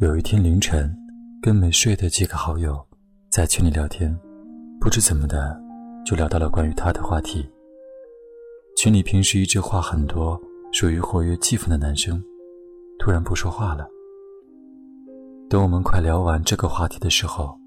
有一天凌晨，跟没睡的几个好友在群里聊天，不知怎么的就聊到了关于他的话题。群里平时一直话很多、属于活跃气氛的男生，突然不说话了。等我们快聊完这个话题的时候，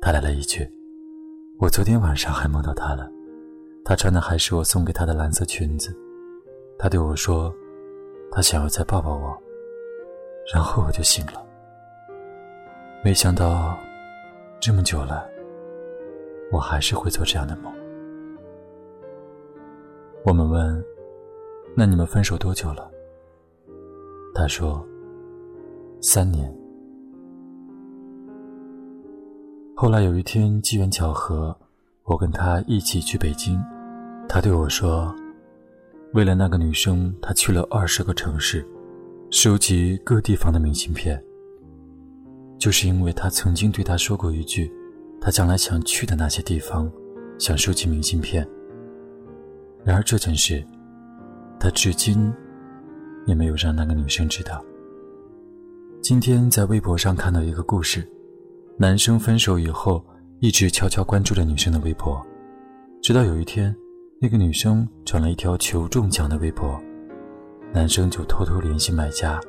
他来了一句：“我昨天晚上还梦到他了，他穿的还是我送给他的蓝色裙子。他对我说，他想要再抱抱我，然后我就醒了。”没想到，这么久了，我还是会做这样的梦。我们问：“那你们分手多久了？”他说：“三年。”后来有一天机缘巧合，我跟他一起去北京，他对我说：“为了那个女生，他去了二十个城市，收集各地方的明信片。”就是因为他曾经对他说过一句，他将来想去的那些地方，想收集明信片。然而这件事，他至今也没有让那个女生知道。今天在微博上看到一个故事，男生分手以后一直悄悄关注着女生的微博，直到有一天，那个女生转了一条求中奖的微博，男生就偷偷联系买家，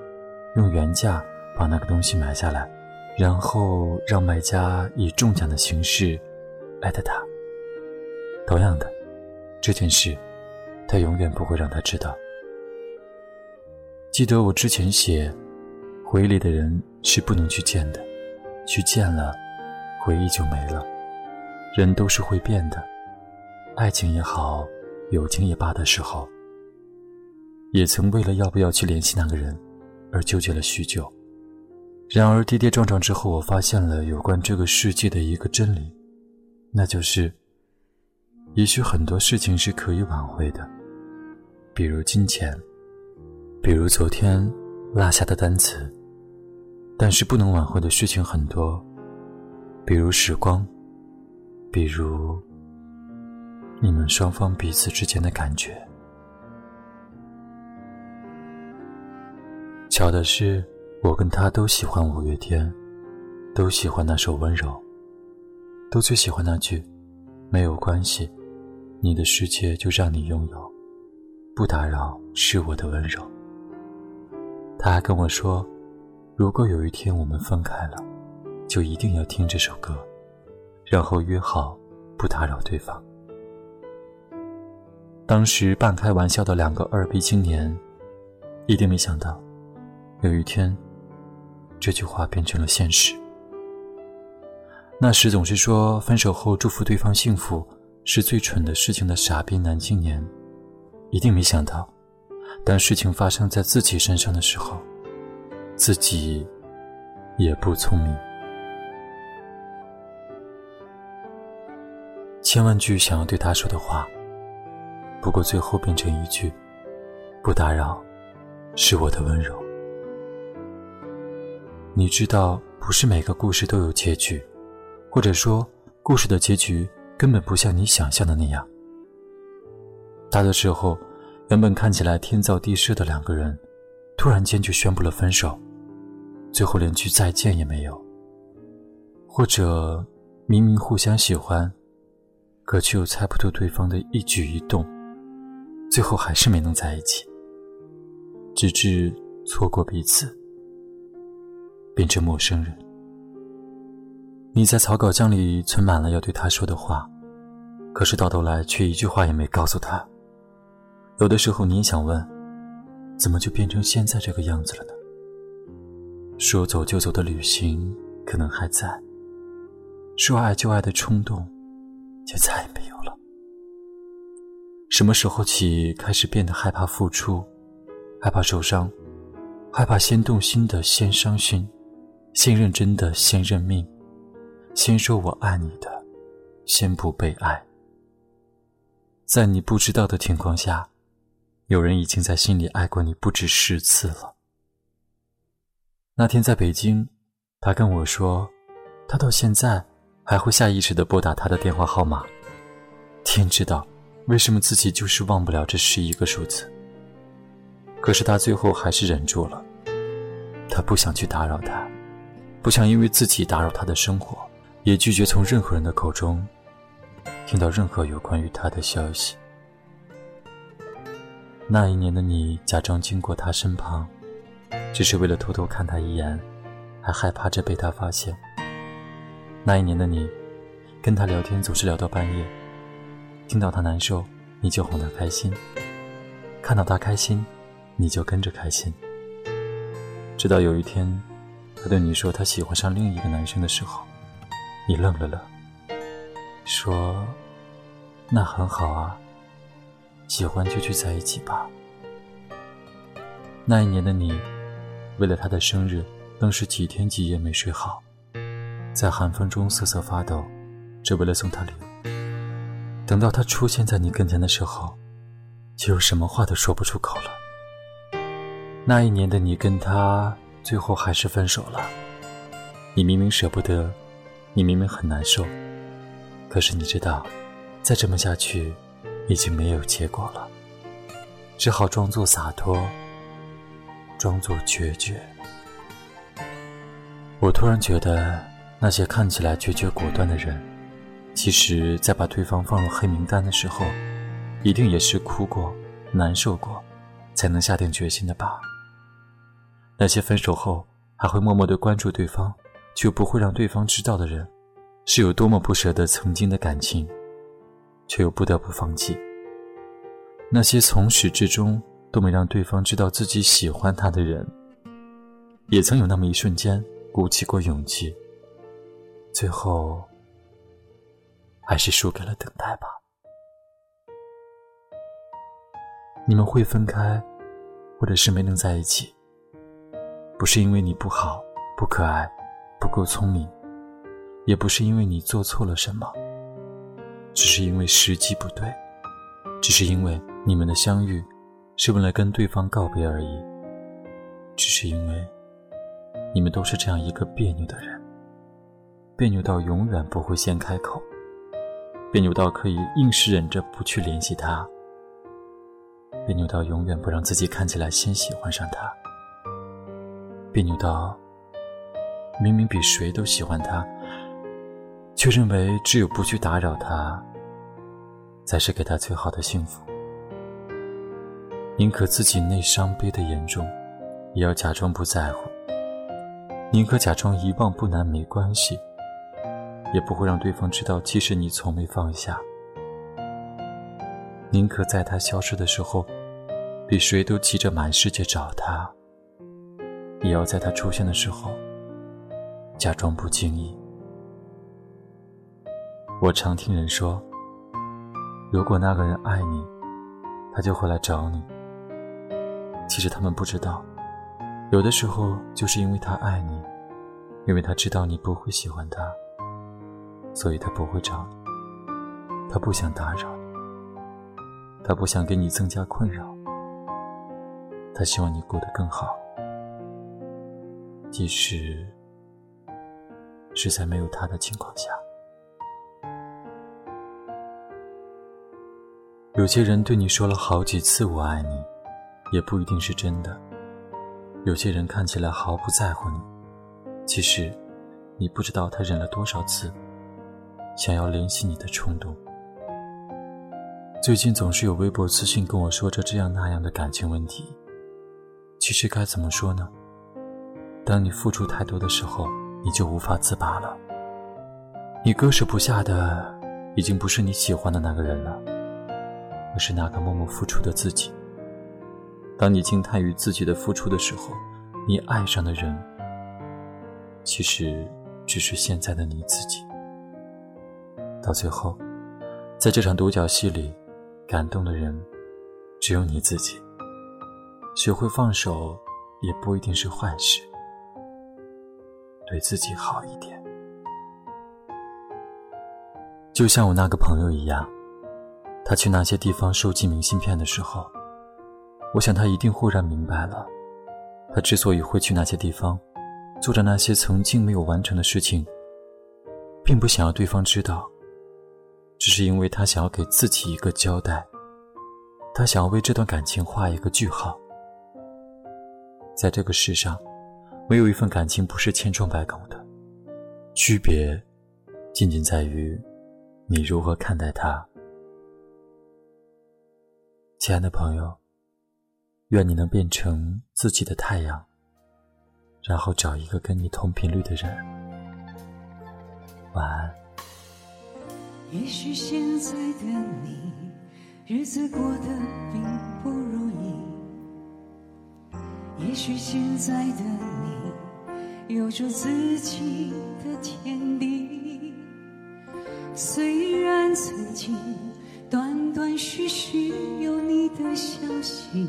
用原价把那个东西买下来。然后让卖家以中奖的形式艾特他。同样的，这件事他永远不会让他知道。记得我之前写，回忆里的人是不能去见的，去见了，回忆就没了。人都是会变的，爱情也好，友情也罢的时候，也曾为了要不要去联系那个人而纠结了许久。然而跌跌撞撞之后，我发现了有关这个世界的一个真理，那就是：也许很多事情是可以挽回的，比如金钱，比如昨天落下的单词；但是不能挽回的事情很多，比如时光，比如你们双方彼此之间的感觉。巧的是。我跟他都喜欢五月天，都喜欢那首《温柔》，都最喜欢那句“没有关系，你的世界就让你拥有，不打扰是我的温柔。”他还跟我说，如果有一天我们分开了，就一定要听这首歌，然后约好不打扰对方。当时半开玩笑的两个二逼青年，一定没想到，有一天。这句话变成了现实。那时总是说分手后祝福对方幸福是最蠢的事情的傻逼男青年，一定没想到，当事情发生在自己身上的时候，自己也不聪明。千万句想要对他说的话，不过最后变成一句：“不打扰，是我的温柔。”你知道，不是每个故事都有结局，或者说，故事的结局根本不像你想象的那样。大多时候，原本看起来天造地设的两个人，突然间就宣布了分手，最后连句再见也没有。或者，明明互相喜欢，可却又猜不透对方的一举一动，最后还是没能在一起，直至错过彼此。变成陌生人。你在草稿箱里存满了要对他说的话，可是到头来却一句话也没告诉他。有的时候你也想问，怎么就变成现在这个样子了呢？说走就走的旅行可能还在，说爱就爱的冲动，却再也没有了。什么时候起开始变得害怕付出，害怕受伤，害怕先动心的先伤心？先认真的，先认命；先说我爱你的，先不被爱。在你不知道的情况下，有人已经在心里爱过你不止十次了。那天在北京，他跟我说，他到现在还会下意识的拨打他的电话号码。天知道，为什么自己就是忘不了这十一个数字。可是他最后还是忍住了，他不想去打扰他。不想因为自己打扰他的生活，也拒绝从任何人的口中听到任何有关于他的消息。那一年的你，假装经过他身旁，只是为了偷偷看他一眼，还害怕着被他发现。那一年的你，跟他聊天总是聊到半夜，听到他难受，你就哄他开心；看到他开心，你就跟着开心。直到有一天，他对你说他喜欢上另一个男生的时候，你愣了愣，说：“那很好啊。”喜欢就去在一起吧。那一年的你，为了他的生日，更是几天几夜没睡好，在寒风中瑟瑟发抖，只为了送他礼物。等到他出现在你跟前的时候，就什么话都说不出口了。那一年的你跟他最后还是分手了，你明明舍不得，你明明很难受，可是你知道，再这么下去。已经没有结果了，只好装作洒脱，装作决绝。我突然觉得，那些看起来决绝果断的人，其实，在把对方放入黑名单的时候，一定也是哭过、难受过，才能下定决心的吧。那些分手后还会默默的关注对方，却不会让对方知道的人，是有多么不舍得曾经的感情。却又不得不放弃。那些从始至终都没让对方知道自己喜欢他的人，也曾有那么一瞬间鼓起过勇气，最后还是输给了等待吧。你们会分开，或者是没能在一起，不是因为你不好、不可爱、不够聪明，也不是因为你做错了什么。只是因为时机不对，只是因为你们的相遇是为了跟对方告别而已，只是因为你们都是这样一个别扭的人，别扭到永远不会先开口，别扭到可以硬是忍着不去联系他，别扭到永远不让自己看起来先喜欢上他，别扭到明明比谁都喜欢他，却认为只有不去打扰他。才是给他最好的幸福。宁可自己内伤悲得严重，也要假装不在乎；宁可假装遗忘不难没关系，也不会让对方知道其实你从没放下。宁可在他消失的时候，比谁都急着满世界找他，也要在他出现的时候，假装不经意。我常听人说。如果那个人爱你，他就会来找你。其实他们不知道，有的时候就是因为他爱你，因为他知道你不会喜欢他，所以他不会找你。他不想打扰你，他不想给你增加困扰，他希望你过得更好。即使是在没有他的情况下。有些人对你说了好几次“我爱你”，也不一定是真的。有些人看起来毫不在乎你，其实你不知道他忍了多少次想要联系你的冲动。最近总是有微博私信跟我说着这样那样的感情问题。其实该怎么说呢？当你付出太多的时候，你就无法自拔了。你割舍不下的，已经不是你喜欢的那个人了。而是那个默默付出的自己。当你惊叹于自己的付出的时候，你爱上的人，其实只是现在的你自己。到最后，在这场独角戏里，感动的人只有你自己。学会放手，也不一定是坏事。对自己好一点，就像我那个朋友一样。他去那些地方收集明信片的时候，我想他一定忽然明白了，他之所以会去那些地方，做着那些曾经没有完成的事情，并不想要对方知道，只是因为他想要给自己一个交代，他想要为这段感情画一个句号。在这个世上，没有一份感情不是千疮百孔的，区别仅仅在于你如何看待它。亲爱的朋友，愿你能变成自己的太阳，然后找一个跟你同频率的人。晚安。也许现在的你，日子过得并不如意。也许现在的你，有着自己的天地。虽然曾经断断续续有你的消息，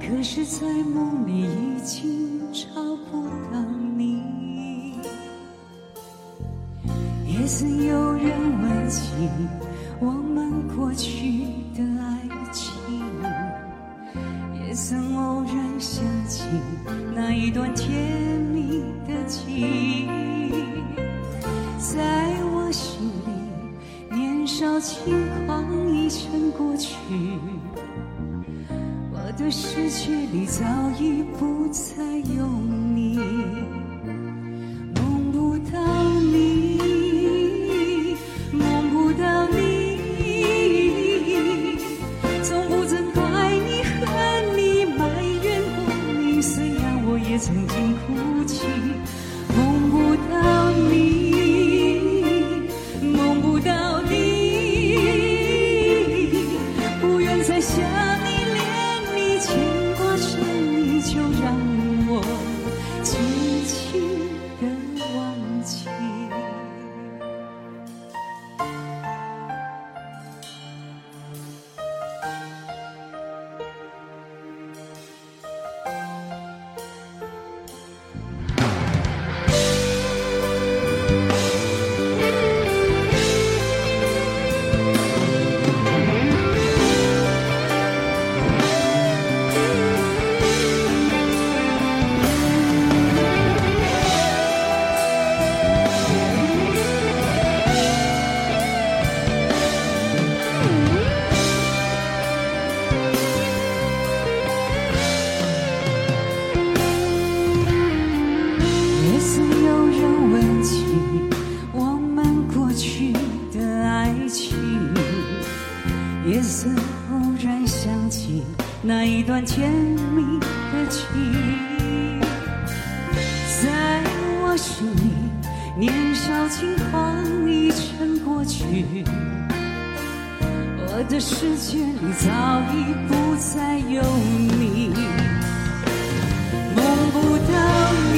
可是，在梦里已经找不到你。也曾有人问起我们过去的爱情，也曾偶然想起那一段甜蜜的记忆，在我心里，年少轻狂已成过去，我的世界里早已不再有夜色偶然想起那一段甜蜜的记忆，在我心里，年少轻狂已成过去，我的世界里早已不再有你。梦不到你，